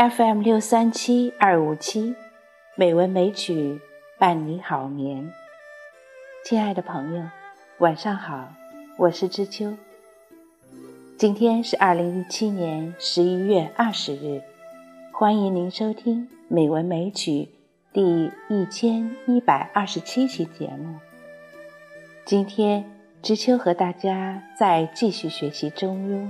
FM 六三七二五七，美文美曲伴你好眠。亲爱的朋友，晚上好，我是知秋。今天是二零一七年十一月二十日，欢迎您收听《美文美曲》第一千一百二十七期节目。今天知秋和大家再继续学习《中庸》，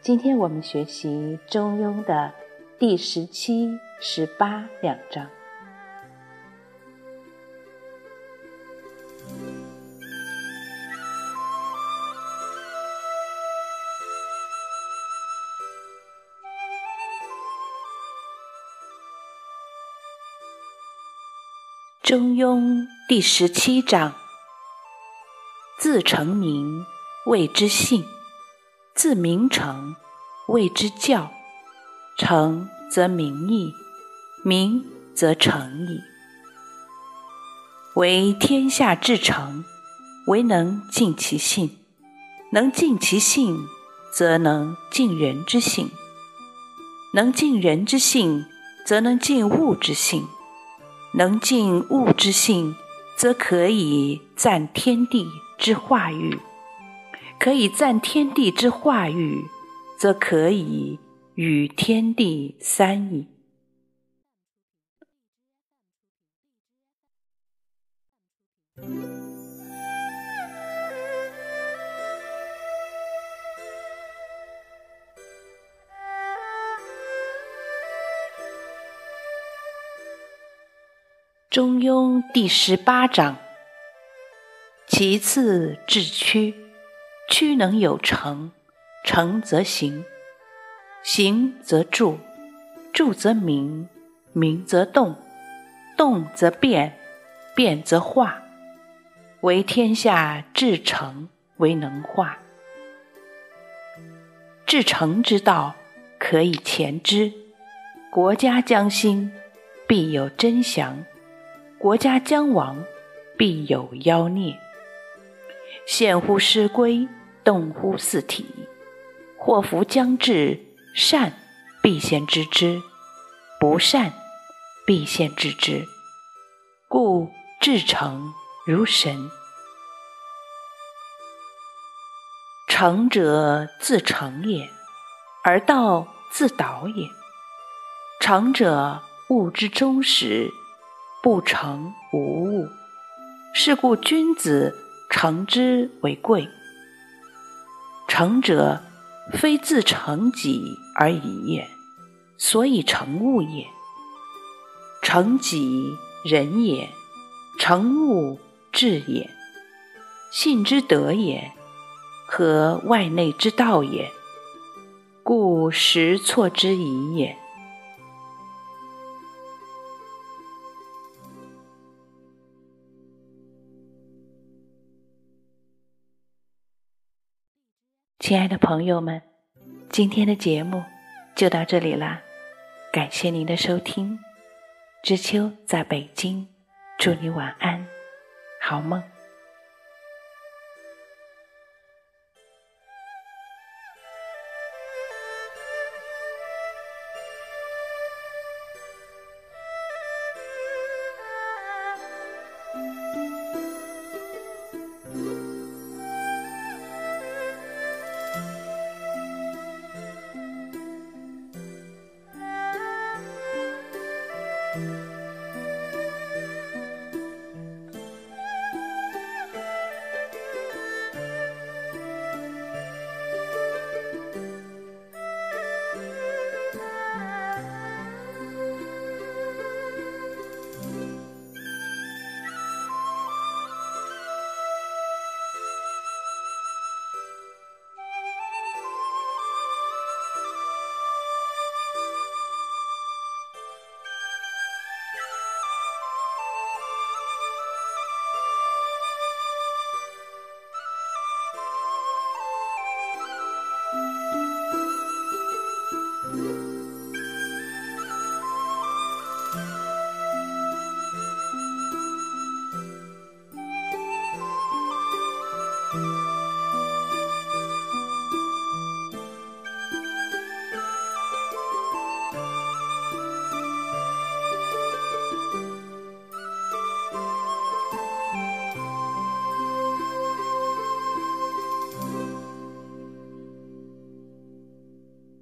今天我们学习《中庸》的。第十七、十八两章，《中庸》第十七章：自成名，谓之性；自名成，谓之教。诚则名矣，名则诚矣。为天下至诚，唯能尽其性；能尽其性，则能尽人之性；能尽人之性，则能尽物之性；能尽物之性，则可以赞天地之化育；可以赞天地之化育，则可以。与天地三矣。中庸第十八章：其次至曲，曲能有成，成则行。行则住，住则明，明则动，动则变，变则化。为天下至诚，为能化。至诚之道，可以前之。国家将兴，必有真祥；国家将亡，必有妖孽。现乎师归，动乎四体。祸福将至。善必先知之，不善必先知之。故至诚如神。诚者自诚也，而道自导也。诚者物之终始，不诚无物。是故君子诚之为贵。诚者。非自成己而已也，所以成物也。成己人也，成物智也。信之德也，和外内之道也。故实错之疑也。亲爱的朋友们，今天的节目就到这里啦，感谢您的收听。知秋在北京，祝你晚安，好梦。